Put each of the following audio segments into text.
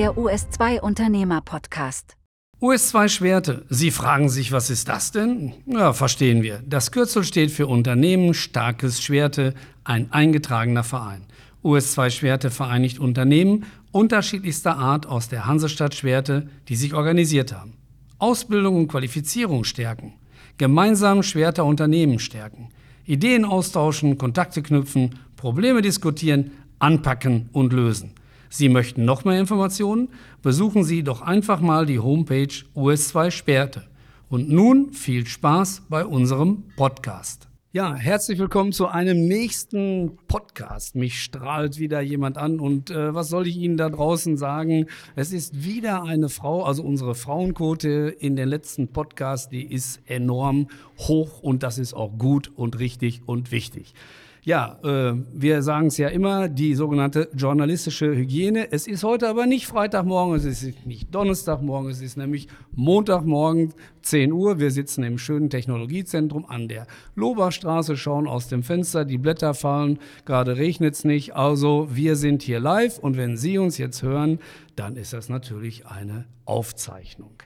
der US2 Unternehmer Podcast. US2 Schwerte. Sie fragen sich, was ist das denn? Ja, verstehen wir. Das Kürzel steht für Unternehmen Starkes Schwerte, ein eingetragener Verein. US2 Schwerte vereinigt Unternehmen unterschiedlichster Art aus der Hansestadt Schwerte, die sich organisiert haben. Ausbildung und Qualifizierung stärken. Gemeinsam Schwerter Unternehmen stärken. Ideen austauschen, Kontakte knüpfen, Probleme diskutieren, anpacken und lösen. Sie möchten noch mehr Informationen? Besuchen Sie doch einfach mal die Homepage US2 Sperrte. Und nun viel Spaß bei unserem Podcast. Ja, herzlich willkommen zu einem nächsten Podcast. Mich strahlt wieder jemand an und äh, was soll ich Ihnen da draußen sagen? Es ist wieder eine Frau, also unsere Frauenquote in den letzten Podcast, die ist enorm hoch und das ist auch gut und richtig und wichtig. Ja, äh, wir sagen es ja immer, die sogenannte journalistische Hygiene. Es ist heute aber nicht Freitagmorgen, es ist nicht Donnerstagmorgen, es ist nämlich Montagmorgen, 10 Uhr. Wir sitzen im schönen Technologiezentrum an der Loberstraße, schauen aus dem Fenster, die Blätter fallen, gerade regnet es nicht. Also wir sind hier live und wenn Sie uns jetzt hören, dann ist das natürlich eine Aufzeichnung.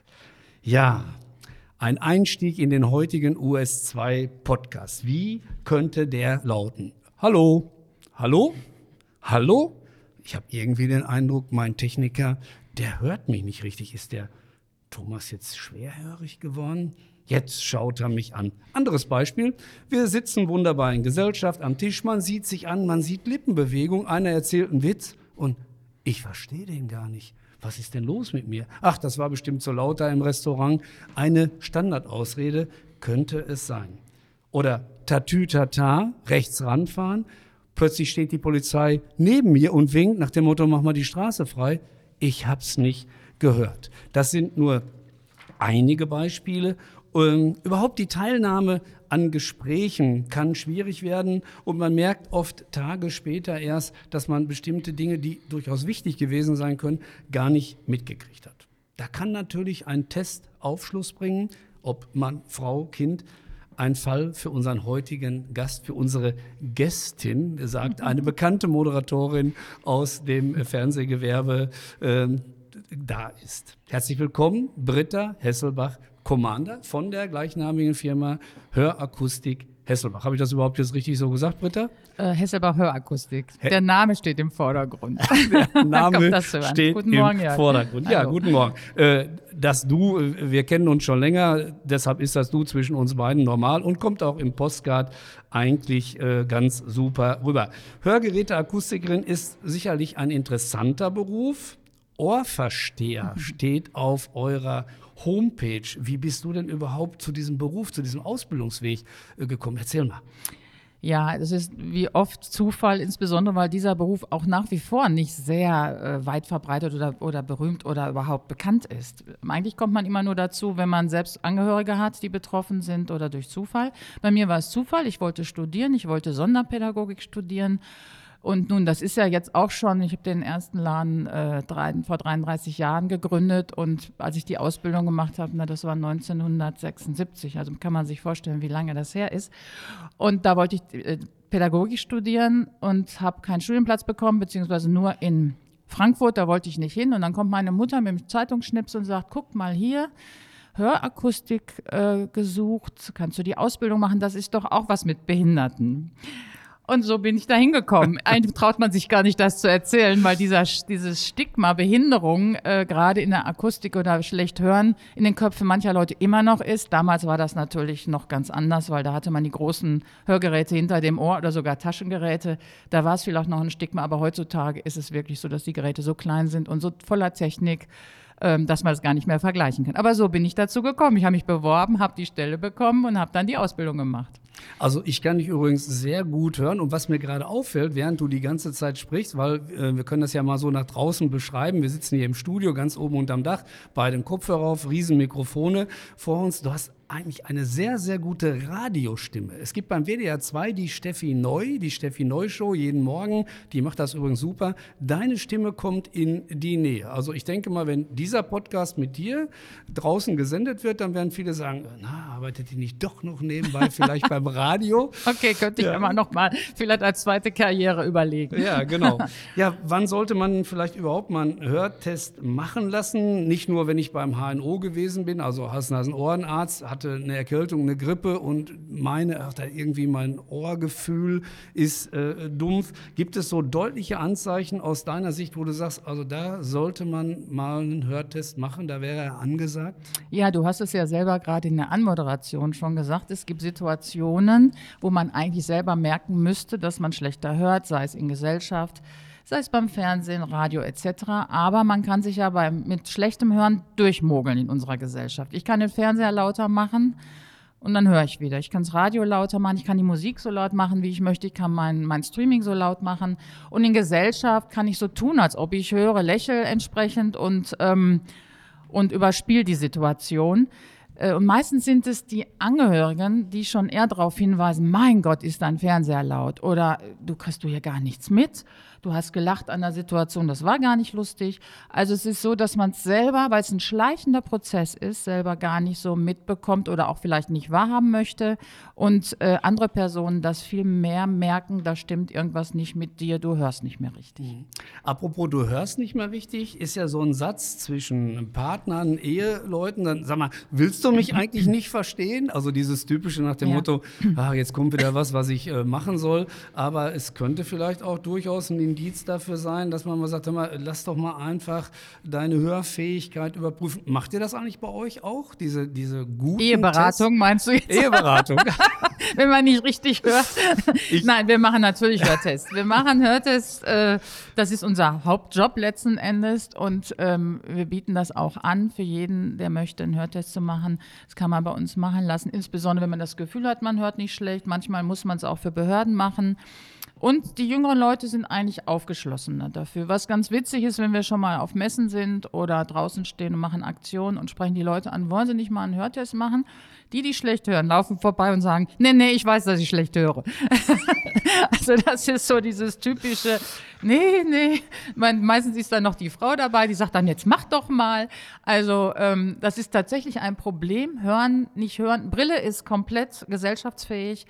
Ja, ein Einstieg in den heutigen US2 Podcast. Wie könnte der lauten? Hallo? Hallo? Hallo? Ich habe irgendwie den Eindruck, mein Techniker, der hört mich nicht richtig. Ist der Thomas jetzt schwerhörig geworden? Jetzt schaut er mich an. Anderes Beispiel. Wir sitzen wunderbar in Gesellschaft am Tisch. Man sieht sich an, man sieht Lippenbewegung. Einer erzählt einen Witz und ich verstehe den gar nicht was ist denn los mit mir? Ach, das war bestimmt so lauter im Restaurant. Eine Standardausrede könnte es sein. Oder Tatütata, rechts ranfahren. Plötzlich steht die Polizei neben mir und winkt nach dem Motto, mach mal die Straße frei. Ich hab's nicht gehört. Das sind nur einige Beispiele. Ähm, überhaupt die Teilnahme an Gesprächen kann schwierig werden und man merkt oft Tage später erst, dass man bestimmte Dinge, die durchaus wichtig gewesen sein können, gar nicht mitgekriegt hat. Da kann natürlich ein Test Aufschluss bringen, ob man Frau, Kind, ein Fall für unseren heutigen Gast, für unsere Gästin, sagt eine bekannte Moderatorin aus dem Fernsehgewerbe, äh, da ist. Herzlich willkommen, Britta Hesselbach Commander von der gleichnamigen Firma Hörakustik Hesselbach. Habe ich das überhaupt jetzt richtig so gesagt, Britta? Äh, Hesselbach Hörakustik. He der Name steht im Vordergrund. der Name steht guten Morgen, im Vordergrund. Ja, guten Morgen. Äh, das Du, äh, wir kennen uns schon länger, deshalb ist das Du zwischen uns beiden normal und kommt auch im Postcard eigentlich äh, ganz super rüber. Hörgeräteakustikerin ist sicherlich ein interessanter Beruf. Ohrversteher steht auf eurer Homepage. Wie bist du denn überhaupt zu diesem Beruf, zu diesem Ausbildungsweg äh, gekommen? Erzähl mal. Ja, das ist wie oft Zufall, insbesondere weil dieser Beruf auch nach wie vor nicht sehr äh, weit verbreitet oder, oder berühmt oder überhaupt bekannt ist. Eigentlich kommt man immer nur dazu, wenn man selbst Angehörige hat, die betroffen sind oder durch Zufall. Bei mir war es Zufall, ich wollte studieren, ich wollte Sonderpädagogik studieren und nun, das ist ja jetzt auch schon, ich habe den ersten Laden äh, drei, vor 33 Jahren gegründet und als ich die Ausbildung gemacht habe, das war 1976, also kann man sich vorstellen, wie lange das her ist. Und da wollte ich äh, Pädagogik studieren und habe keinen Studienplatz bekommen, beziehungsweise nur in Frankfurt, da wollte ich nicht hin. Und dann kommt meine Mutter mit dem Zeitungsschnips und sagt, guck mal hier, Hörakustik äh, gesucht, kannst du die Ausbildung machen, das ist doch auch was mit Behinderten. Und so bin ich da hingekommen. Eigentlich traut man sich gar nicht, das zu erzählen, weil dieser, dieses Stigma Behinderung äh, gerade in der Akustik oder schlecht hören in den Köpfen mancher Leute immer noch ist. Damals war das natürlich noch ganz anders, weil da hatte man die großen Hörgeräte hinter dem Ohr oder sogar Taschengeräte. Da war es vielleicht noch ein Stigma, aber heutzutage ist es wirklich so, dass die Geräte so klein sind und so voller Technik, ähm, dass man das gar nicht mehr vergleichen kann. Aber so bin ich dazu gekommen. Ich habe mich beworben, habe die Stelle bekommen und habe dann die Ausbildung gemacht. Also ich kann dich übrigens sehr gut hören und was mir gerade auffällt, während du die ganze Zeit sprichst, weil äh, wir können das ja mal so nach draußen beschreiben. Wir sitzen hier im Studio ganz oben unterm Dach, bei dem Kopfhörer auf, Riesenmikrofone vor uns. Du hast eigentlich eine sehr, sehr gute Radiostimme. Es gibt beim WDR 2 die Steffi Neu, die Steffi Neu Show jeden Morgen. Die macht das übrigens super. Deine Stimme kommt in die Nähe. Also ich denke mal, wenn dieser Podcast mit dir draußen gesendet wird, dann werden viele sagen, na, arbeitet die nicht doch noch nebenbei vielleicht beim Radio? Okay, könnte ich ja. immer noch mal vielleicht als zweite Karriere überlegen. Ja, genau. Ja, wann sollte man vielleicht überhaupt mal einen Hörtest machen lassen? Nicht nur, wenn ich beim HNO gewesen bin, also Hals-Nasen-Ohrenarzt, hatte eine Erkältung, eine Grippe und meine, ach, da irgendwie mein Ohrgefühl ist äh, dumpf. Gibt es so deutliche Anzeichen aus deiner Sicht, wo du sagst, also da sollte man mal einen Hörtest machen, da wäre er angesagt? Ja, du hast es ja selber gerade in der Anmoderation schon gesagt. Es gibt Situationen, wo man eigentlich selber merken müsste, dass man schlechter hört, sei es in Gesellschaft, sei es beim Fernsehen, Radio etc. Aber man kann sich ja beim, mit schlechtem Hören durchmogeln in unserer Gesellschaft. Ich kann den Fernseher lauter machen und dann höre ich wieder. Ich kann das Radio lauter machen, ich kann die Musik so laut machen, wie ich möchte, ich kann mein, mein Streaming so laut machen. Und in Gesellschaft kann ich so tun, als ob ich höre, lächle entsprechend und, ähm, und überspiele die Situation. Äh, und meistens sind es die Angehörigen, die schon eher darauf hinweisen, mein Gott, ist dein Fernseher laut oder du kriegst du hier gar nichts mit du hast gelacht an der Situation, das war gar nicht lustig. Also es ist so, dass man es selber, weil es ein schleichender Prozess ist, selber gar nicht so mitbekommt oder auch vielleicht nicht wahrhaben möchte und äh, andere Personen das viel mehr merken, da stimmt irgendwas nicht mit dir, du hörst nicht mehr richtig. Mhm. Apropos, du hörst nicht mehr richtig, ist ja so ein Satz zwischen Partnern, Eheleuten, dann sag mal, willst du mich eigentlich nicht verstehen? Also dieses typische nach dem ja. Motto, ah, jetzt kommt wieder was, was ich äh, machen soll, aber es könnte vielleicht auch durchaus ein Indiz dafür sein, dass man mal sagt, mal, lass doch mal einfach deine Hörfähigkeit überprüfen. Macht ihr das eigentlich bei euch auch, diese, diese guten Eheberatung Tests? meinst du jetzt? Eheberatung. Wenn man nicht richtig hört. Ich Nein, wir machen natürlich Hörtests. Wir machen Hörtests, äh, das ist unser Hauptjob letzten Endes und ähm, wir bieten das auch an für jeden, der möchte, einen Hörtest zu machen. Das kann man bei uns machen lassen, insbesondere wenn man das Gefühl hat, man hört nicht schlecht. Manchmal muss man es auch für Behörden machen. Und die jüngeren Leute sind eigentlich aufgeschlossener dafür. Was ganz witzig ist, wenn wir schon mal auf Messen sind oder draußen stehen und machen Aktionen und sprechen die Leute an, wollen sie nicht mal einen Hörtest machen? Die, die schlecht hören, laufen vorbei und sagen, nee, nee, ich weiß, dass ich schlecht höre. also das ist so dieses typische, nee, nee. meistens ist da noch die Frau dabei, die sagt dann, jetzt mach doch mal. Also ähm, das ist tatsächlich ein Problem. Hören, nicht hören. Brille ist komplett gesellschaftsfähig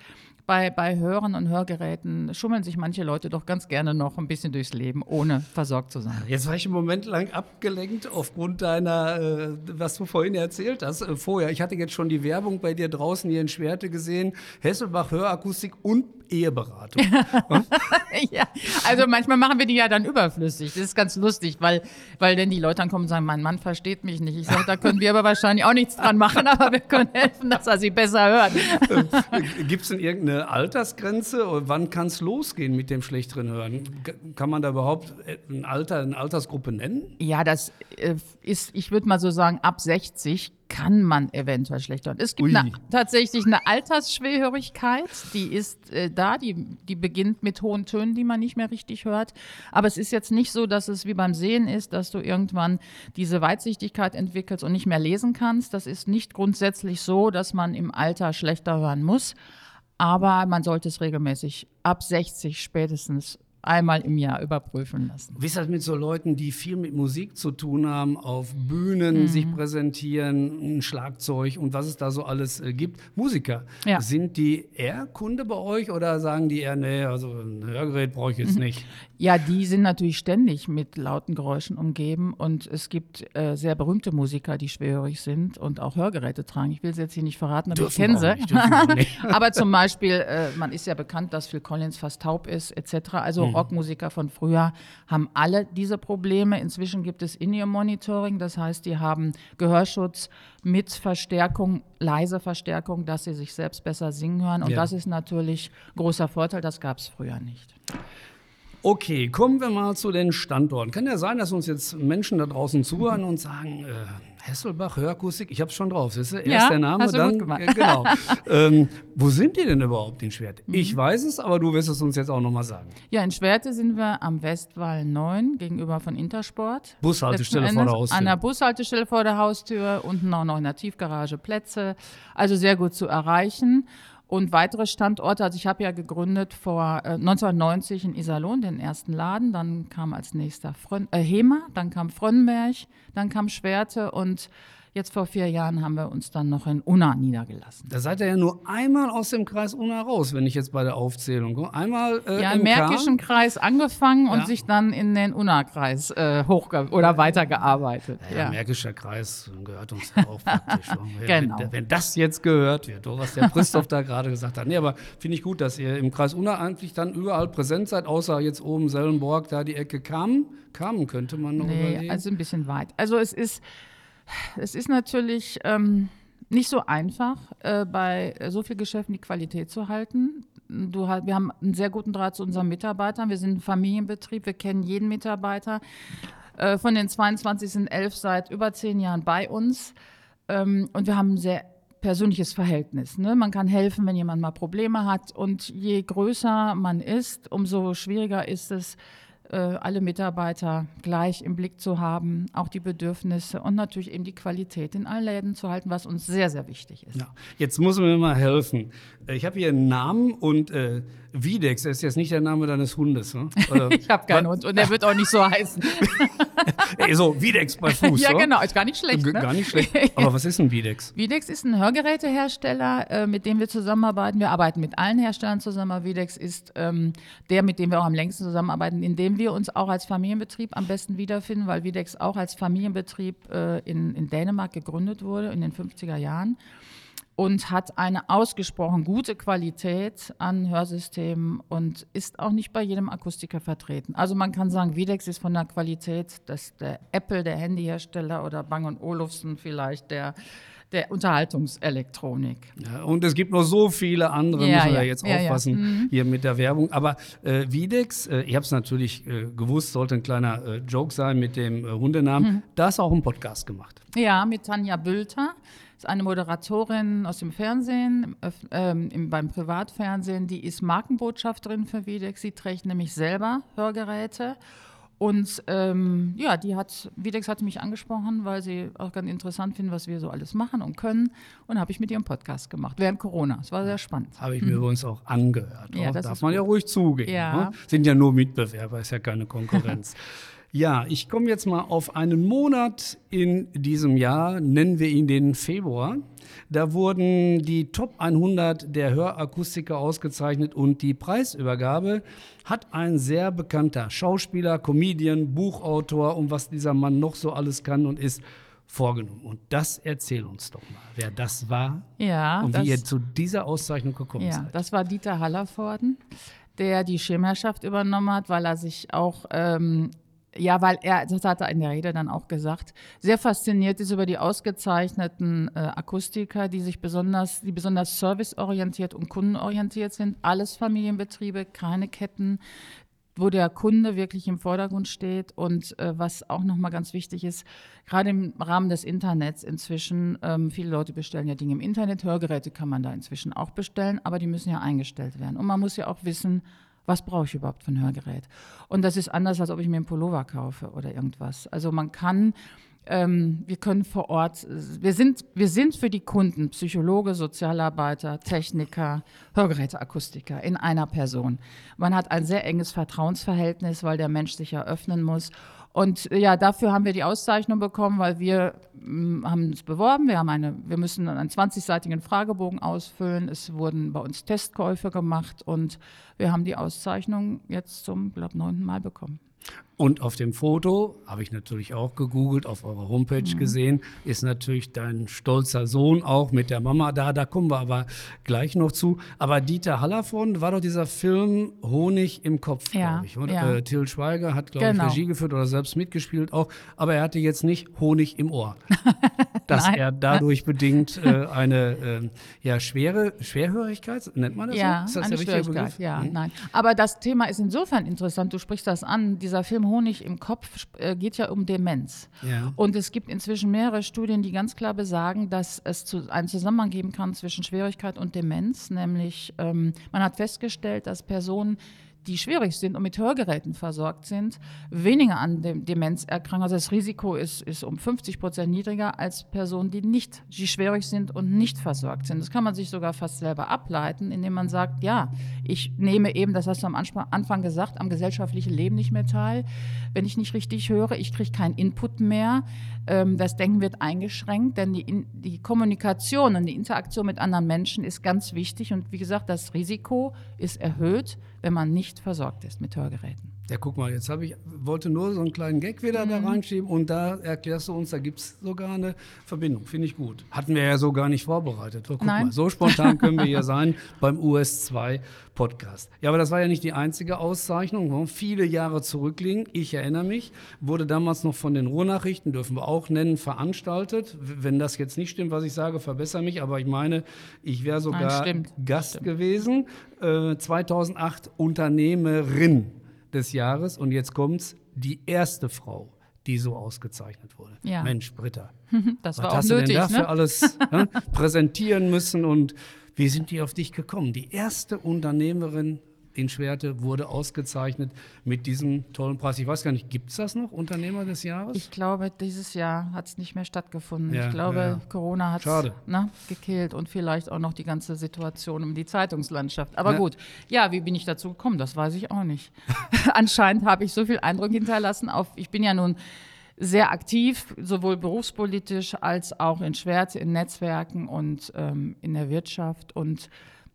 bei, bei Hörern und Hörgeräten schummeln sich manche Leute doch ganz gerne noch ein bisschen durchs Leben, ohne versorgt zu sein. Jetzt war ich einen Moment lang abgelenkt aufgrund deiner, äh, was du vorhin erzählt hast, äh, vorher. Ich hatte jetzt schon die Werbung bei dir draußen hier in Schwerte gesehen. Hesselbach Hörakustik und Eheberatung. ja, also manchmal machen wir die ja dann überflüssig. Das ist ganz lustig, weil, weil dann die Leute dann kommen und sagen, mein Mann versteht mich nicht. Ich sage, da können wir aber wahrscheinlich auch nichts dran machen, aber wir können helfen, dass er sie besser hört. Gibt es denn irgendeine Altersgrenze? Wann kann es losgehen mit dem schlechteren Hören? Kann man da überhaupt ein Alter, eine Altersgruppe nennen? Ja, das äh, ist, ich würde mal so sagen, ab 60 kann man eventuell schlechter. Es gibt eine, tatsächlich eine Altersschwerhörigkeit, die ist äh, da, die, die beginnt mit hohen Tönen, die man nicht mehr richtig hört. Aber es ist jetzt nicht so, dass es wie beim Sehen ist, dass du irgendwann diese Weitsichtigkeit entwickelst und nicht mehr lesen kannst. Das ist nicht grundsätzlich so, dass man im Alter schlechter hören muss. Aber man sollte es regelmäßig ab 60 spätestens einmal im Jahr überprüfen lassen. Wie ist das mit so Leuten, die viel mit Musik zu tun haben, auf Bühnen mhm. sich präsentieren, ein Schlagzeug und was es da so alles äh, gibt? Musiker. Ja. Sind die eher Kunde bei euch oder sagen die eher, nee, also ein Hörgerät brauche ich jetzt mhm. nicht? Ja, die sind natürlich ständig mit lauten Geräuschen umgeben und es gibt äh, sehr berühmte Musiker, die schwerhörig sind und auch Hörgeräte tragen. Ich will sie jetzt hier nicht verraten, aber dürfen ich kenne sie. aber zum Beispiel, äh, man ist ja bekannt, dass Phil Collins fast taub ist, etc. Also mhm. Rockmusiker von früher haben alle diese Probleme. Inzwischen gibt es In-Ear-Monitoring, das heißt, die haben Gehörschutz mit Verstärkung, leise Verstärkung, dass sie sich selbst besser singen hören. Und ja. das ist natürlich großer Vorteil, das gab es früher nicht. Okay, kommen wir mal zu den Standorten. Kann ja sein, dass uns jetzt Menschen da draußen zuhören und sagen, äh, Hesselbach, Hörakustik, ich habe schon drauf. Siehst du? Erst Ja, der Name, dann. Ja, genau. ähm, wo sind die denn überhaupt in Schwert? Mhm. Ich weiß es, aber du wirst es uns jetzt auch nochmal sagen. Ja, in Schwerte sind wir am Westwall 9 gegenüber von Intersport. Bushaltestelle vor der Haustür. An der Bushaltestelle vor der Haustür, unten auch noch in der Tiefgarage Plätze. Also sehr gut zu erreichen. Und weitere Standorte, also ich habe ja gegründet vor äh, 1990 in Iserlohn den ersten Laden, dann kam als nächster Frön äh, Hema, dann kam Frönnberg, dann kam Schwerte und jetzt vor vier Jahren haben wir uns dann noch in Unna niedergelassen. Da seid ihr ja nur einmal aus dem Kreis Unna raus, wenn ich jetzt bei der Aufzählung komme. Einmal äh, Ja, im. Märkischen Kreis angefangen und Ja. sich dann in den Unna-Kreis äh, hochge oder weitergearbeitet. Ja, Ja. Märkischer Kreis gehört uns ja auch praktisch. Genau. wenn, wenn das jetzt gehört wird, was der Christoph da gerade gesagt hat. Nee, aber finde ich gut, dass ihr im Kreis Unna eigentlich dann überall präsent seid, außer jetzt oben Sellenborg, da die Ecke Kamen. Kamen könnte man noch Nee, überlegen. also ein bisschen weit. Also es ist, es ist natürlich ähm, nicht so einfach, äh, bei so vielen Geschäften die Qualität zu halten. Du, wir haben einen sehr guten Draht zu unseren Mitarbeitern. Wir sind ein Familienbetrieb, wir kennen jeden Mitarbeiter. Äh, von den 22 sind elf seit über zehn Jahren bei uns. Ähm, und wir haben ein sehr persönliches Verhältnis. Ne? Man kann helfen, wenn jemand mal Probleme hat. Und je größer man ist, umso schwieriger ist es, alle Mitarbeiter gleich im Blick zu haben, auch die Bedürfnisse und natürlich eben die Qualität in allen Läden zu halten, was uns sehr, sehr wichtig ist. Ja, jetzt muss mir mal helfen. Äh, Ich habe hier einen Namen und äh, Videx ist jetzt nicht der Name deines Hundes. Ne? Ich habe keinen Hund und der wird auch nicht so heißen. Ey, so, Videx bei Fuß. ja, oder? genau, ist gar nicht schlecht. Ne? Gar nicht schlecht. Aber was ist ein Videx? Videx ist ein Hörgerätehersteller, äh, mit dem wir zusammenarbeiten. Wir arbeiten mit allen Herstellern zusammen. aber Videx ist ähm, der, mit dem wir auch am längsten zusammenarbeiten, in dem wir uns auch als Familienbetrieb am besten wiederfinden, weil Videx auch als Familienbetrieb äh, in, in Dänemark gegründet wurde in den 50er Jahren und hat eine ausgesprochen gute Qualität an Hörsystemen und ist auch nicht bei jedem Akustiker vertreten. Also man kann sagen, Videx ist von der Qualität, dass der Apple, der Handyhersteller oder Bang Olufsen vielleicht der, der Unterhaltungselektronik. Ja, und es gibt noch so viele andere, Ja, müssen wir ja. jetzt ja. Mhm. aufpassen hier mit der Werbung. Aber äh, Videx, äh, ich habe es natürlich äh, gewusst, sollte ein kleiner äh, Joke sein mit dem äh, Hundenamen. Mhm. Da ist auch ein Podcast gemacht. Ja, mit Tanja Bülter. Ist eine Moderatorin aus dem Fernsehen, ähm, im, beim Privatfernsehen. Die ist Markenbotschafterin für Videx. Sie trägt nämlich selber Hörgeräte. Und ähm, ja, die hat, Videx hat mich angesprochen, weil sie auch ganz interessant finden, was wir so alles machen und können. Und habe ich mit ihrem Podcast gemacht, während Corona. Es war sehr spannend. Habe ich mir übrigens auch angehört. Ja, Auch das darf man ja ruhig zugeben. Ja. Ne? Sind ja nur Mitbewerber, ist ja keine Konkurrenz. ja, ich komme jetzt mal auf einen Monat in diesem Jahr, nennen wir ihn den Februar. Da wurden die Top 100 der Hörakustiker ausgezeichnet und die Preisübergabe hat ein sehr bekannter Schauspieler, Comedian, Buchautor und was dieser Mann noch so alles kann und ist vorgenommen. Und das erzähl uns doch mal, wer das war Ja, und das- wie ihr zu dieser Auszeichnung gekommen Ja, seid. das war Dieter Hallervorden, der die Schirmherrschaft übernommen hat, weil er sich auch, ähm, ja, weil er, das hat er in der Rede dann auch gesagt, sehr fasziniert ist über die ausgezeichneten äh, Akustiker, die sich besonders, die besonders serviceorientiert und kundenorientiert sind. Alles Familienbetriebe, keine Ketten, wo der Kunde wirklich im Vordergrund steht und äh, was auch nochmal ganz wichtig ist, gerade im Rahmen des Internets inzwischen, ähm, viele Leute bestellen ja Dinge im Internet, Hörgeräte kann man da inzwischen auch bestellen, aber die müssen ja eingestellt werden. Und man muss ja auch wissen, was brauche ich überhaupt für ein Hörgerät? Und das ist anders, als ob ich mir einen Pullover kaufe oder irgendwas. Also man kann ähm, wir können vor Ort, wir sind, wir sind für die Kunden Psychologe, Sozialarbeiter, Techniker, Hörgeräteakustiker in einer Person. Man hat ein sehr enges Vertrauensverhältnis, weil der Mensch sich ja öffnen muss. Und äh, ja, dafür haben wir die Auszeichnung bekommen, weil wir mm, haben uns beworben. Wir haben eine, wir müssen einen 20-seitigen Fragebogen ausfüllen. Es wurden bei uns Testkäufe gemacht und wir haben die Auszeichnung jetzt zum, glaube neunten Mal bekommen. Und auf dem Foto, habe ich natürlich auch gegoogelt, auf eurer Homepage Mhm. gesehen, ist natürlich dein stolzer Sohn auch mit der Mama da. Da kommen wir aber gleich noch zu. Aber Dieter Hallervorden war doch dieser Film Honig im Kopf, Ja, glaube ich. Und, ja. äh, Till Schweiger hat, glaube Genau. ich, Regie geführt oder selbst mitgespielt auch. Aber er hatte jetzt nicht Honig im Ohr. Dass er dadurch bedingt äh, eine äh, ja, schwere Schwerhörigkeit, nennt man das Ja, so? Ist das eine der richtige Begriff? ja, Mhm. nein. Aber das Thema ist insofern interessant, du sprichst das an, dieser dieser Honig im Kopf äh, geht ja um Demenz. Ja. Und es gibt inzwischen mehrere Studien, die ganz klar besagen, dass es zu, einen Zusammenhang geben kann zwischen Schwierigkeit und Demenz. Nämlich, ähm, man hat festgestellt, dass Personen, die schwierig sind und mit Hörgeräten versorgt sind, weniger an dem Demenz erkranken. Also das Risiko ist, ist um 50 Prozent niedriger als Personen, die nicht, die schwierig sind und nicht versorgt sind. Das kann man sich sogar fast selber ableiten, indem man sagt, ja, ich nehme eben, das hast du am Anfang gesagt, am gesellschaftlichen Leben nicht mehr teil. Wenn ich nicht richtig höre, ich kriege keinen Input mehr. Ähm, das Denken wird eingeschränkt, denn die, die Kommunikation und die Interaktion mit anderen Menschen ist ganz wichtig. Und wie gesagt, das Risiko ist erhöht, wenn man nicht versorgt ist mit Hörgeräten. Ja, guck mal, jetzt habe ich, wollte nur so einen kleinen Gag wieder mhm. da reinschieben und da erklärst du uns, da gibt es sogar eine Verbindung. Finde ich gut. Hatten wir ja so gar nicht vorbereitet. So, guck Nein. mal, so spontan können wir hier sein beim US2 Podcast. Ja, aber das war ja nicht die einzige Auszeichnung. Viele Jahre zurückliegen. Ich erinnere mich, wurde damals noch von den Ruhrnachrichten, dürfen wir auch nennen, veranstaltet. Wenn das jetzt nicht stimmt, was ich sage, verbessere mich. Aber ich meine, ich wäre sogar Nein, Gast stimmt. gewesen. Äh, 2008 Unternehmerin des Jahres und jetzt kommt's, die erste Frau, die so ausgezeichnet wurde. Ja. Mensch, Britta, Das was war auch hast nötig. du denn dafür ne? alles ne, präsentieren müssen und wie sind die auf dich gekommen? Die erste Unternehmerin in Schwerte wurde ausgezeichnet mit diesem tollen Preis. Ich weiß gar nicht, gibt es das noch, Unternehmer des Jahres? Ich glaube, dieses Jahr hat es nicht mehr stattgefunden. Ja, ich glaube, ja, ja. Corona hat Schade. ne, gekillt und vielleicht auch noch die ganze Situation um die Zeitungslandschaft. Aber Ja. gut, ja, wie bin ich dazu gekommen? Das weiß ich auch nicht. Anscheinend habe ich so viel Eindruck hinterlassen. Auf, ich bin ja nun sehr aktiv, sowohl berufspolitisch als auch in Schwerte, in Netzwerken und ähm, in der Wirtschaft. Und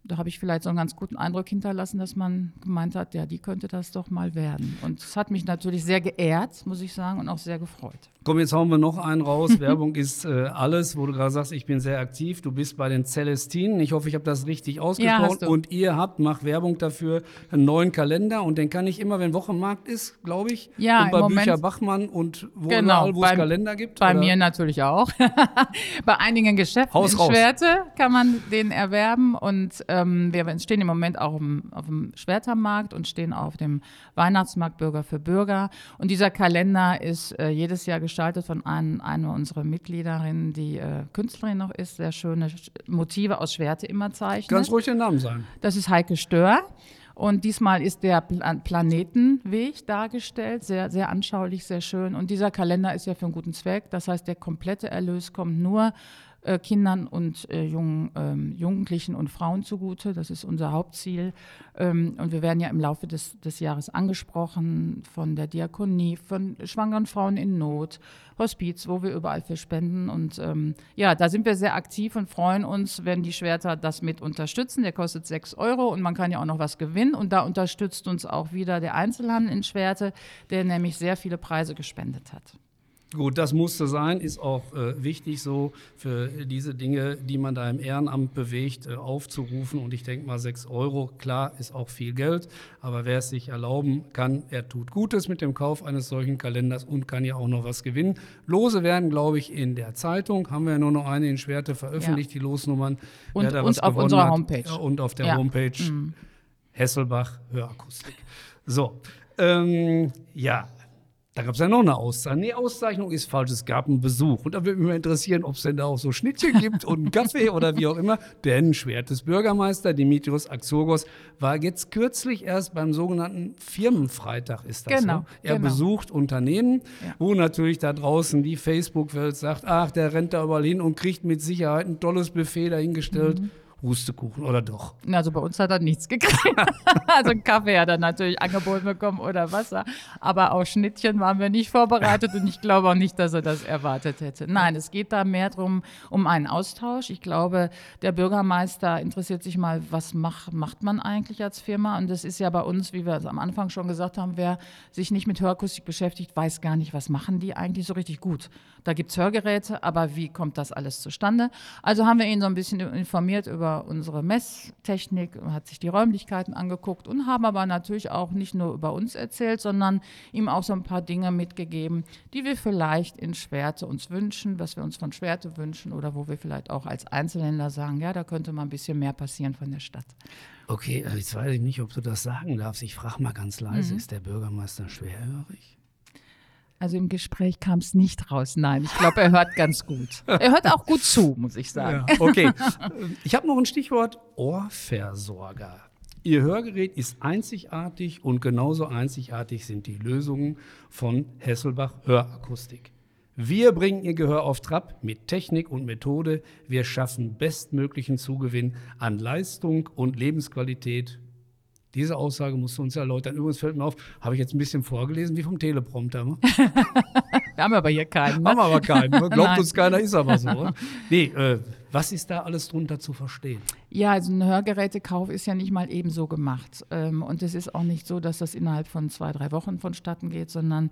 da habe ich vielleicht so einen ganz guten Eindruck hinterlassen, dass man gemeint hat, ja, die könnte das doch mal werden. Und es hat mich natürlich sehr geehrt, muss ich sagen, und auch sehr gefreut. Komm, jetzt hauen wir noch einen raus. Werbung ist äh, alles, wo du gerade sagst, ich bin sehr aktiv. Du bist bei den Celestinen. Ich hoffe, ich habe das richtig ausgesprochen. du. und ihr habt, macht Werbung dafür, einen neuen Kalender. Und den kann ich immer, wenn Wochenmarkt ist, glaube ich. Ja, und bei Moment- Bücher Bachmann und wo Genau, überall, wo es Kalender gibt. Bei oder? mir natürlich auch. Bei einigen Geschäften Haus in. Schwerte kann man den erwerben. Und ähm, wir stehen im Moment auch im, auf dem Schwertermarkt und stehen auf dem Weihnachtsmarkt Bürger für Bürger. Und dieser Kalender ist äh, jedes Jahr gestaltet von einem, einer unserer Mitgliederinnen, die äh, Künstlerin noch ist, sehr schöne Sch- Motive aus Schwerte immer zeichnet. Ganz ruhig den Namen sagen. Das ist Heike Stör. Und diesmal ist der Pla Planetenweg dargestellt, sehr, sehr anschaulich, sehr schön. Und dieser Kalender ist ja für einen guten Zweck. Das heißt, der komplette Erlös kommt nur äh, Kindern und äh, jungen, ähm, Jugendlichen und Frauen zugute. Das ist unser Hauptziel. Ähm, und wir werden ja im Laufe des, des Jahres angesprochen von der Diakonie, von schwangeren Frauen in Not, Hospiz, wo wir überall für spenden. Und ähm, ja, da sind wir sehr aktiv und freuen uns, wenn die Schwerter das mit unterstützen. Der kostet 6 Euro und man kann ja auch noch was gewinnen. Und da unterstützt uns auch wieder der Einzelhandel in Schwerte, der nämlich sehr viele Preise gespendet hat. Gut, das musste sein, ist auch äh, wichtig so für diese Dinge, die man da im Ehrenamt bewegt, äh, aufzurufen. Und ich denke mal, 6 Euro, klar, ist auch viel Geld, aber wer es sich erlauben kann, er tut Gutes mit dem Kauf eines solchen Kalenders und kann ja auch noch was gewinnen. Lose werden, glaube ich, in der Zeitung, haben wir ja nur noch eine in Schwerte veröffentlicht, die Losnummern. Und- wer da und was auf gewonnen unserer hat. Homepage. Ja, und auf der Ja. Homepage Hesselbach Hörakustik. So, ähm, ja, da gab es ja noch eine Auszeichnung. Nee, Auszeichnung ist falsch, es gab einen Besuch. Und da würde mich mal interessieren, ob es denn da auch so Schnittchen gibt und einen Kaffee oder wie auch immer. Denn Schwertes Bürgermeister Dimitrios Axogos war jetzt kürzlich erst beim sogenannten Firmenfreitag, ist das Genau, so? Er genau. besucht Unternehmen, Ja. wo natürlich da draußen die Facebook-Welt sagt, ach, der rennt da überall hin und kriegt mit Sicherheit ein tolles Buffet dahingestellt. Mhm. Hustekuchen oder doch? Also bei uns hat er nichts gekriegt. also einen Kaffee hat er natürlich angeboten bekommen oder Wasser. Aber auf Schnittchen waren wir nicht vorbereitet und ich glaube auch nicht, dass er das erwartet hätte. Nein, es geht da mehr drum um einen Austausch. Ich glaube, der Bürgermeister interessiert sich mal, was mach, macht man eigentlich als Firma? Und das ist ja bei uns, wie wir es am Anfang schon gesagt haben, wer sich nicht mit Hörakustik beschäftigt, weiß gar nicht, was machen die eigentlich so richtig gut. Da gibt es Hörgeräte, aber wie kommt das alles zustande? Also haben wir ihn so ein bisschen informiert über über unsere Messtechnik, hat sich die Räumlichkeiten angeguckt und haben aber natürlich auch nicht nur über uns erzählt, sondern ihm auch so ein paar Dinge mitgegeben, die wir vielleicht in Schwerte uns wünschen, was wir uns von Schwerte wünschen oder wo wir vielleicht auch als Einzelhändler sagen, ja, da könnte mal ein bisschen mehr passieren von der Stadt. Okay, äh, jetzt weiß ich nicht, ob du das sagen darfst. Ich frage mal ganz leise, Mhm. ist der Bürgermeister schwerhörig? Also im Gespräch kam es nicht raus. Nein, ich glaube, er hört ganz gut. Er hört auch gut zu, muss ich sagen. Ja, okay. Ich habe noch ein Stichwort Ohrversorger. Ihr Hörgerät ist einzigartig und genauso einzigartig sind die Lösungen von Hesselbach Hörakustik. Wir bringen Ihr Gehör auf Trab mit Technik und Methode. Wir schaffen bestmöglichen Zugewinn an Leistung und Lebensqualität. Diese Aussage musst du uns erläutern. Übrigens fällt mir auf, habe ich jetzt ein bisschen vorgelesen wie vom Teleprompter. Ne? Wir haben aber hier keinen. Ne? Haben wir aber keinen. ne? Glaubt uns keiner, ist aber so. oder? Nee, äh, was ist da alles drunter zu verstehen? Ja, also ein Hörgerätekauf ist ja nicht mal ebenso gemacht. Ähm, und es ist auch nicht so, dass das innerhalb von zwei, drei Wochen vonstatten geht, sondern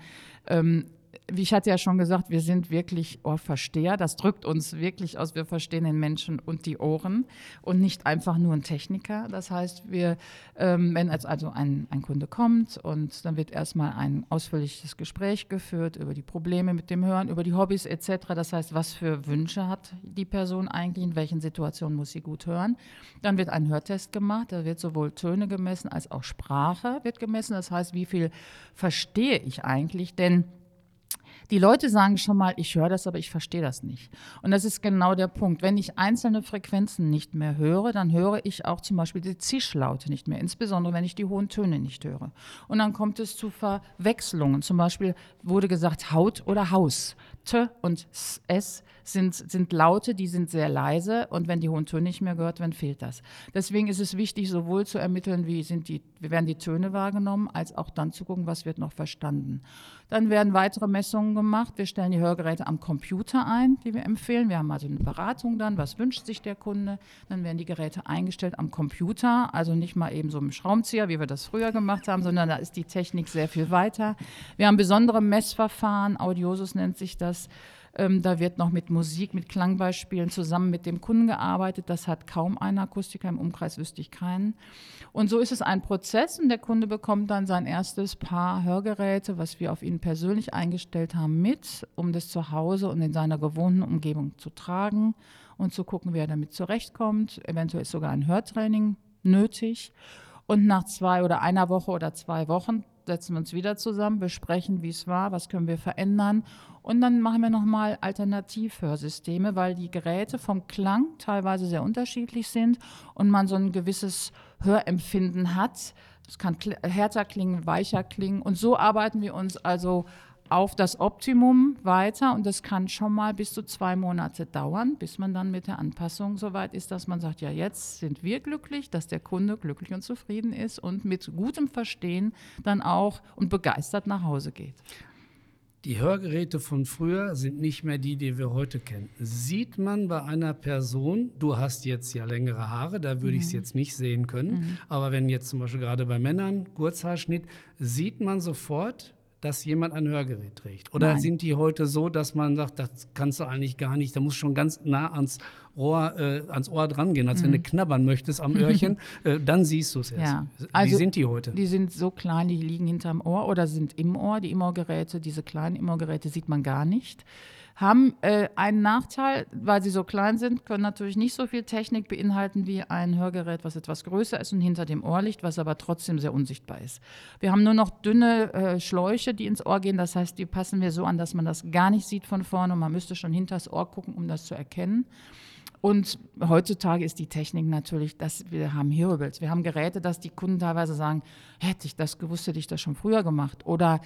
ähm, wie ich hatte ja schon gesagt, wir sind wirklich Ohrversteher. Das drückt uns wirklich aus. Wir verstehen den Menschen und die Ohren und nicht einfach nur ein Techniker. Das heißt, wir, ähm, wenn als also ein, ein Kunde kommt und dann wird erstmal ein ausführliches Gespräch geführt über die Probleme mit dem Hören, über die Hobbys etc. Das heißt, was für Wünsche hat die Person eigentlich, in welchen Situationen muss sie gut hören. Dann wird ein Hörtest gemacht. Da wird sowohl Töne gemessen als auch Sprache wird gemessen. Das heißt, wie viel verstehe ich eigentlich? Denn die Leute sagen schon mal, ich höre das, aber ich verstehe das nicht. Und das ist genau der Punkt. Wenn ich einzelne Frequenzen nicht mehr höre, dann höre ich auch zum Beispiel die Zischlaute nicht mehr, insbesondere wenn ich die hohen Töne nicht höre. Und dann kommt es zu Verwechslungen. Zum Beispiel wurde gesagt Haut oder Haus. T und S sind, sind Laute, die sind sehr leise und wenn die hohen Töne nicht mehr gehört werden, fehlt das. Deswegen ist es wichtig, sowohl zu ermitteln, wie, sind die, wie werden die Töne wahrgenommen, als auch dann zu gucken, was wird noch verstanden. Dann werden weitere Messungen gemacht. Wir stellen die Hörgeräte am Computer ein, die wir empfehlen. Wir haben also eine Beratung dann, was wünscht sich der Kunde. Dann werden die Geräte eingestellt am Computer, also nicht mal eben so im Schraubenzieher, wie wir das früher gemacht haben, sondern da ist die Technik sehr viel weiter. Wir haben besondere Messverfahren, Audiosus nennt sich das. Ähm, da wird noch mit Musik, mit Klangbeispielen zusammen mit dem Kunden gearbeitet. Das hat kaum ein Akustiker, im Umkreis wüsste ich keinen. Und so ist es ein Prozess und der Kunde bekommt dann sein erstes Paar Hörgeräte, was wir auf ihn persönlich eingestellt haben, mit, um das zu Hause und in seiner gewohnten Umgebung zu tragen und zu gucken, wie er damit zurechtkommt. Eventuell ist sogar ein Hörtraining nötig. Und nach zwei oder einer Woche oder zwei Wochen setzen wir uns wieder zusammen, besprechen, wie es war, was können wir verändern. Und dann machen wir nochmal Alternativhörsysteme, weil die Geräte vom Klang teilweise sehr unterschiedlich sind und man so ein gewisses Hörempfinden hat. Es kann härter klingen, weicher klingen. Und so arbeiten wir uns also auf das Optimum weiter und das kann schon mal bis zu zwei Monate dauern, bis man dann mit der Anpassung so weit ist, dass man sagt, ja, jetzt sind wir glücklich, dass der Kunde glücklich und zufrieden ist und mit gutem Verstehen dann auch und begeistert nach Hause geht. Die Hörgeräte von früher sind nicht mehr die, die wir heute kennen. Sieht man bei einer Person, du hast jetzt ja längere Haare, da würde ich es jetzt nicht sehen können, aber wenn jetzt zum Beispiel gerade bei Männern Kurzhaarschnitt, sieht man sofort, dass jemand ein Hörgerät trägt? Oder Nein. sind die heute so, dass man sagt, das kannst du eigentlich gar nicht, da musst du schon ganz nah ans Ohr, äh, ans Ohr dran gehen, als wenn du knabbern möchtest am Öhrchen, äh, dann siehst du es erst. Ja. Wie Also, sind die heute? Die sind so klein, die liegen hinterm Ohr oder sind im Ohr. Die Immogeräte, diese kleinen Immogeräte sieht man gar nicht. Haben äh, einen Nachteil, weil sie so klein sind, können natürlich nicht so viel Technik beinhalten wie ein Hörgerät, was etwas größer ist und hinter dem Ohr liegt, was aber trotzdem sehr unsichtbar ist. Wir haben nur noch dünne äh, Schläuche, die ins Ohr gehen. Das heißt, die passen wir so an, dass man das gar nicht sieht von vorne und man müsste schon hinters Ohr gucken, um das zu erkennen. Und heutzutage ist die Technik natürlich, dass wir haben Hearables. Wir haben Geräte, dass die Kunden teilweise sagen, hätte ich das gewusst, hätte ich das schon früher gemacht. Oder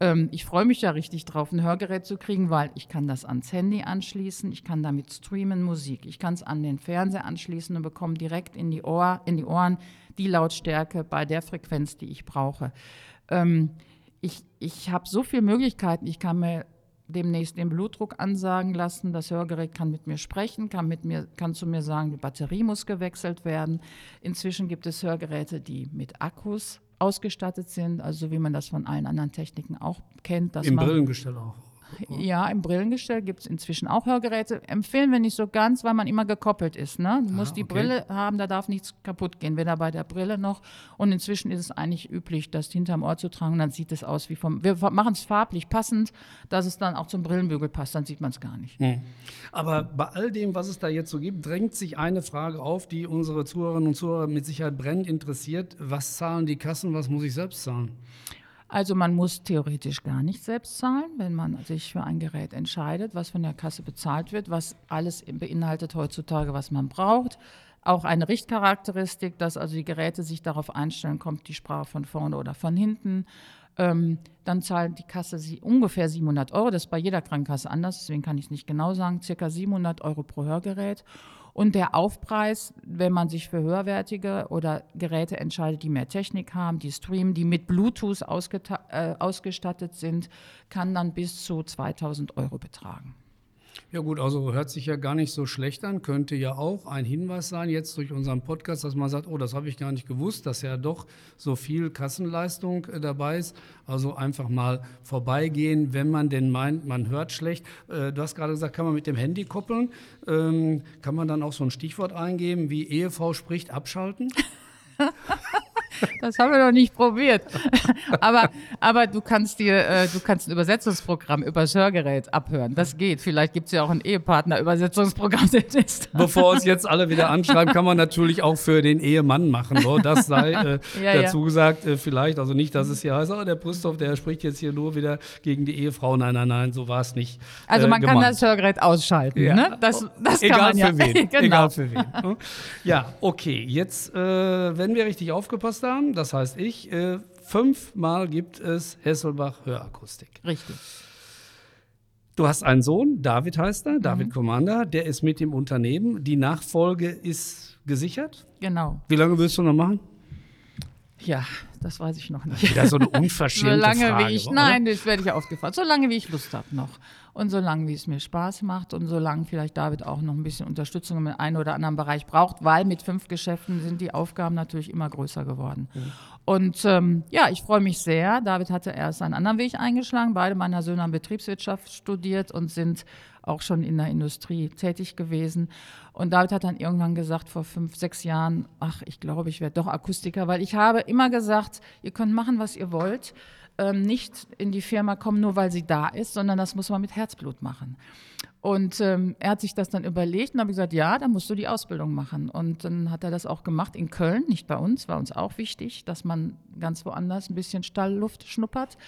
ähm, ich freue mich ja richtig drauf, ein Hörgerät zu kriegen, weil ich kann das ans Handy anschließen, ich kann damit streamen Musik, ich kann es an den Fernseher anschließen und bekomme direkt in die, Ohr, in die Ohren die Lautstärke bei der Frequenz, die ich brauche. Ähm, ich ich habe so viele Möglichkeiten. Ich kann mir demnächst den Blutdruck ansagen lassen. Das Hörgerät kann mit mir sprechen, kann, mit mir, kann zu mir sagen, die Batterie muss gewechselt werden. Inzwischen gibt es Hörgeräte, die mit Akkus ausgestattet sind, also so wie man das von allen anderen Techniken auch kennt. Dass Im man, Brillengestell auch. Ja, im Brillengestell gibt es inzwischen auch Hörgeräte. Empfehlen wir nicht so ganz, weil man immer gekoppelt ist. Ne? Du musst die okay. Brille haben, da darf nichts kaputt gehen, weder bei der Brille noch. Und inzwischen ist es eigentlich üblich, das hinterm Ohr zu tragen. Dann sieht es aus wie vom. Wir machen es farblich passend, dass es dann auch zum Brillenbügel passt. Dann sieht man es gar nicht. Aber bei all dem, was es da jetzt so gibt, drängt sich eine Frage auf, die unsere Zuhörerinnen und Zuhörer mit Sicherheit brennend interessiert. Was zahlen die Kassen, was muss ich selbst zahlen? Also man muss theoretisch gar nicht selbst zahlen, wenn man sich für ein Gerät entscheidet, was von der Kasse bezahlt wird, was alles beinhaltet heutzutage, was man braucht. Auch eine Richtcharakteristik, dass also die Geräte sich darauf einstellen, kommt die Sprache von vorne oder von hinten. Ähm, dann zahlt die Kasse sie ungefähr 700 Euro. Das ist bei jeder Krankenkasse anders, deswegen kann ich es nicht genau sagen. Circa 700 Euro pro Hörgerät. Und der Aufpreis, wenn man sich für höherwertige oder Geräte entscheidet, die mehr Technik haben, die streamen, die mit Bluetooth äh, ausgestattet sind, kann dann bis zu 2000 Euro betragen. Ja gut, also hört sich ja gar nicht so schlecht an. Könnte ja auch ein Hinweis sein, jetzt durch unseren Podcast, dass man sagt, oh, das habe ich gar nicht gewusst, dass ja doch so viel Kassenleistung äh, dabei ist. Also einfach mal vorbeigehen, wenn man denn meint, man hört schlecht. Äh, du hast gerade gesagt, kann man mit dem Handy koppeln. Ähm, kann man dann auch so ein Stichwort eingeben, wie Ehefrau spricht, abschalten? Das haben wir noch nicht probiert. aber, aber du kannst dir, äh, du kannst ein Übersetzungsprogramm über das Hörgerät abhören. Das geht. Vielleicht gibt es ja auch ein Ehepartner-Übersetzungsprogramm. ist- Bevor uns jetzt alle wieder anschreiben, kann man natürlich auch für den Ehemann machen. So, das sei äh, Ja, ja. dazu gesagt, äh, vielleicht. Also nicht, dass es hier heißt, oh, der Brüsthoff, der spricht jetzt hier nur wieder gegen die Ehefrau. Nein, nein, nein, so war es nicht. Also äh, man kann gemeint. das Hörgerät ausschalten. Ja. Ne? Das, das Egal kann man ja. für wen. genau. Egal für wen. ne? Ja, okay. Jetzt, äh, wenn wir richtig aufgepasst haben, das heißt ich, äh, fünfmal gibt es Hesselbach Hörakustik. Richtig. Du hast einen Sohn, David heißt er, Mhm. David Commander, der ist mit im Unternehmen. Die Nachfolge ist gesichert. Genau. Wie lange willst du noch machen? Ja, das weiß ich noch nicht. Wieder so eine So unverschämte lange Frage. wie ich, oder? nein, das werde ich aufgefallen. So lange wie ich Lust habe noch. Und so lange wie es mir Spaß macht und so lange vielleicht David auch noch ein bisschen Unterstützung im einen oder anderen Bereich braucht, weil mit fünf Geschäften sind die Aufgaben natürlich immer größer geworden. Und ähm, ja, ich freue mich sehr. David hatte erst einen anderen Weg eingeschlagen. Beide meiner Söhne haben Betriebswirtschaft studiert und sind auch schon in der Industrie tätig gewesen. Und David hat dann irgendwann gesagt, vor fünf, sechs Jahren, ach, ich glaube, ich werde doch Akustiker, weil ich habe immer gesagt, ihr könnt machen, was ihr wollt. Ähm, nicht in die Firma kommen, nur weil sie da ist, sondern das muss man mit Herzblut machen. Und ähm, er hat sich das dann überlegt und habe gesagt, ja, dann musst du die Ausbildung machen. Und dann hat er das auch gemacht in Köln, nicht bei uns, war uns auch wichtig, dass man ganz woanders ein bisschen Stallluft schnuppert.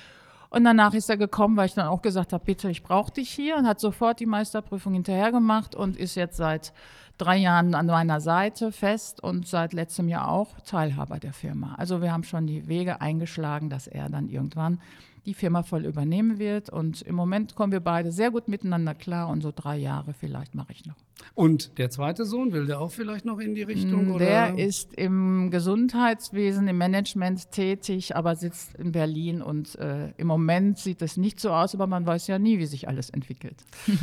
Und danach ist er gekommen, weil ich dann auch gesagt habe, bitte, ich brauche dich hier und hat sofort die Meisterprüfung hinterher gemacht und ist jetzt seit drei Jahren an meiner Seite fest und seit letztem Jahr auch Teilhaber der Firma. Also wir haben schon die Wege eingeschlagen, dass er dann irgendwann die Firma voll übernehmen wird. Und im Moment kommen wir beide sehr gut miteinander klar und so drei Jahre vielleicht mache ich noch. Und der zweite Sohn, will der auch vielleicht noch in die Richtung? Oder? Mm, Der ist im Gesundheitswesen, im Management tätig, aber sitzt in Berlin und äh, im Moment sieht es nicht so aus, aber man weiß ja nie, wie sich alles entwickelt.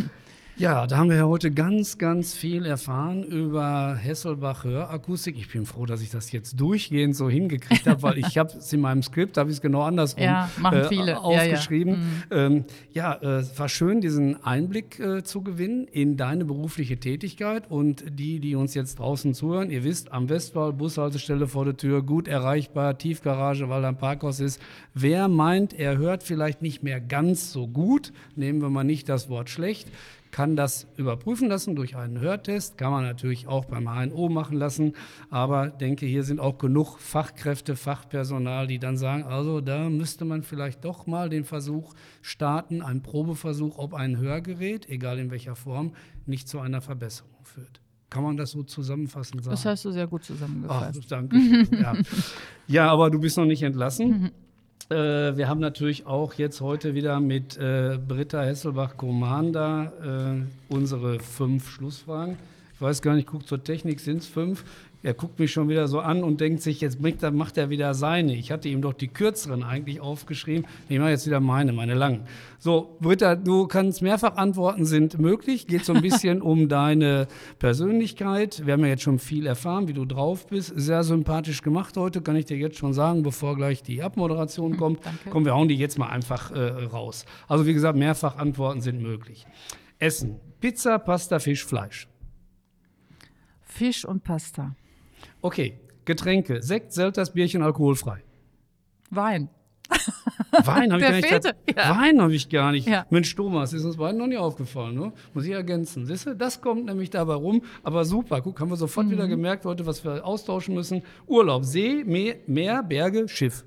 Ja, da haben wir ja heute ganz, ganz viel erfahren über Hesselbach Hörakustik. Ich bin froh, dass ich das jetzt durchgehend so hingekriegt habe, weil ich habe es in meinem Skript, habe ich es genau andersrum Ja, machen viele. Ja, ja. aufgeschrieben. Ja, ähm, ja äh, war schön, diesen Einblick äh, zu gewinnen in deine berufliche Tätigkeit und die, die uns jetzt draußen zuhören. Ihr wisst, am Westwall, Bushaltestelle vor der Tür, gut erreichbar, Tiefgarage, weil da ein Parkhaus ist. Wer meint, er hört vielleicht nicht mehr ganz so gut, nehmen wir mal nicht das Wort schlecht, kann das überprüfen lassen durch einen Hörtest, kann man natürlich auch beim HNO machen lassen, aber denke, hier sind auch genug Fachkräfte, Fachpersonal, die dann sagen, also da müsste man vielleicht doch mal den Versuch starten, einen Probeversuch, ob ein Hörgerät, egal in welcher Form, nicht zu einer Verbesserung führt. Kann man das so zusammenfassend sagen? Das hast du sehr gut Ach, zusammengefasst. danke. schön, ja. ja, aber du bist noch nicht entlassen. Äh, wir haben natürlich auch jetzt heute wieder mit äh, Britta Hesselbach-Commander äh, unsere fünf Schlussfragen. Ich weiß gar nicht, guck zur Technik, sind es fünf? Er guckt mich schon wieder so an und denkt sich, jetzt macht er wieder seine. Ich hatte ihm doch die kürzeren eigentlich aufgeschrieben. Ich mache jetzt wieder meine, meine langen. So, Britta, du kannst mehrfach antworten, sind möglich. Geht so ein bisschen um deine Persönlichkeit. Wir haben ja jetzt schon viel erfahren, wie du drauf bist. Sehr sympathisch gemacht heute, kann ich dir jetzt schon sagen, bevor gleich die Abmoderation hm, kommt. Danke. Kommen wir hauen die jetzt mal einfach äh, raus. Also wie gesagt, mehrfach Antworten sind möglich. Essen. Pizza, Pasta, Fisch, Fleisch. Fisch und Pasta. Okay, Getränke. Sekt, Selters, Bierchen, alkoholfrei. Wein. Wein habe ich, gar nicht. Ja. Wein habe ich gar nicht. Ja. Mensch, Thomas, ist uns beiden noch nie aufgefallen. Ne? Muss ich ergänzen. Siehst du, das kommt nämlich dabei rum. Aber super, guck, haben wir sofort mhm. wieder gemerkt heute, was wir austauschen müssen. Urlaub, See, Meer, Meer, Berge, Schiff.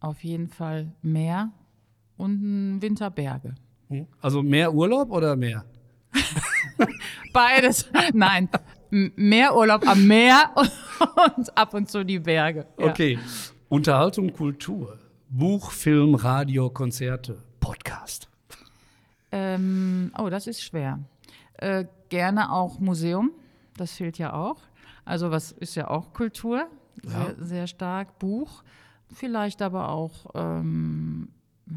Auf jeden Fall Meer und Winterberge. Hm? Also mehr Urlaub oder mehr? Beides. Nein, mehr Urlaub am Meer und ab und zu die Berge. Ja. Okay. Unterhaltung, Kultur. Buch, Film, Radio, Konzerte, Podcast. Ähm, oh, das ist schwer. Äh, gerne auch Museum. Das fehlt ja auch. Also was ist ja auch Kultur, ja. Sehr, sehr, stark. Buch, vielleicht aber auch ähm,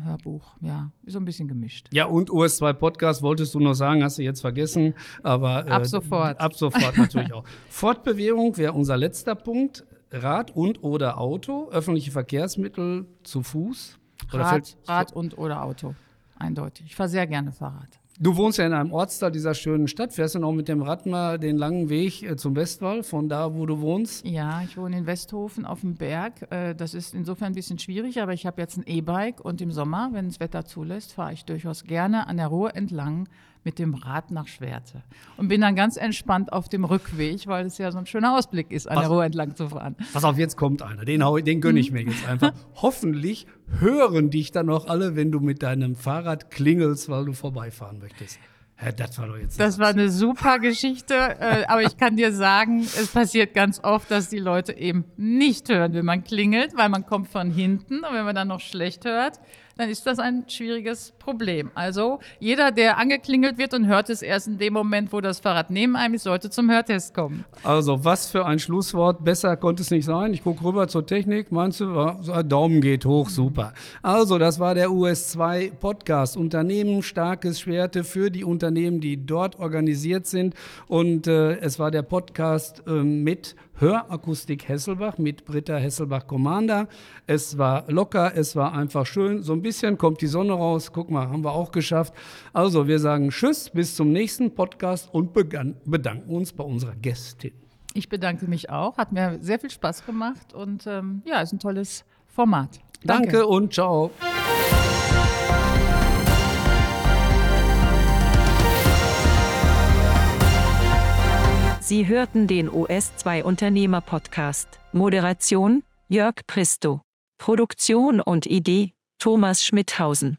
Hörbuch, ja, so ein bisschen gemischt. Ja, und US2 Podcast wolltest du noch sagen, hast du jetzt vergessen, aber äh, ab sofort. Ab sofort natürlich auch. Fortbewegung wäre unser letzter Punkt. Rad und oder Auto, öffentliche Verkehrsmittel zu Fuß. Rad, Rad und oder Auto, eindeutig. Ich fahre sehr gerne Fahrrad. Du wohnst ja in einem Ortsteil dieser schönen Stadt. Fährst du noch mit dem Rad mal den langen Weg äh, zum Westwall, von da, wo du wohnst? Ja, ich wohne in Westhofen auf dem Berg. Äh, das ist insofern ein bisschen schwierig, aber ich habe jetzt ein E-Bike und im Sommer, wenn das Wetter zulässt, fahre ich durchaus gerne an der Ruhr entlang mit dem Rad nach Schwerte. Und bin dann ganz entspannt auf dem Rückweg, weil es ja so ein schöner Ausblick ist, an pass, der Ruhr entlang zu fahren. Pass auf, jetzt kommt einer. Den, den gönne ich mir jetzt einfach. Hoffentlich hören dich dann auch alle, wenn du mit deinem Fahrrad klingelst, weil du vorbeifahren möchtest. Das war doch jetzt. Das war eine super Geschichte, äh, aber ich kann dir sagen, es passiert ganz oft, dass die Leute eben nicht hören, wenn man klingelt, weil man kommt von hinten und wenn man dann noch schlecht hört, dann ist das ein schwieriges Problem. Also jeder, der angeklingelt wird und hört es erst in dem Moment, wo das Fahrrad neben einem ist, sollte zum Hörtest kommen. Also was für ein Schlusswort. Besser konnte es nicht sein. Ich gucke rüber zur Technik. Meinst du, Daumen geht hoch, super. Also das war der US2 Podcast. Unternehmen, starkes Schwerte für die Unternehmen, die dort organisiert sind. Und äh, es war der Podcast äh, mit Hörakustik Hesselbach mit Britta Hesselbach-Commander. Es war locker, es war einfach schön. So ein bisschen kommt die Sonne raus. Guck mal, haben wir auch geschafft. Also, wir sagen Tschüss, bis zum nächsten Podcast und bedanken uns bei unserer Gästin. Ich bedanke mich auch. Hat mir sehr viel Spaß gemacht und ähm, ja, ist ein tolles Format. Danke, Danke und ciao. Sie hörten den OS2 Unternehmer Podcast. Moderation Jörg Pristo. Produktion und Idee Thomas Schmidhausen.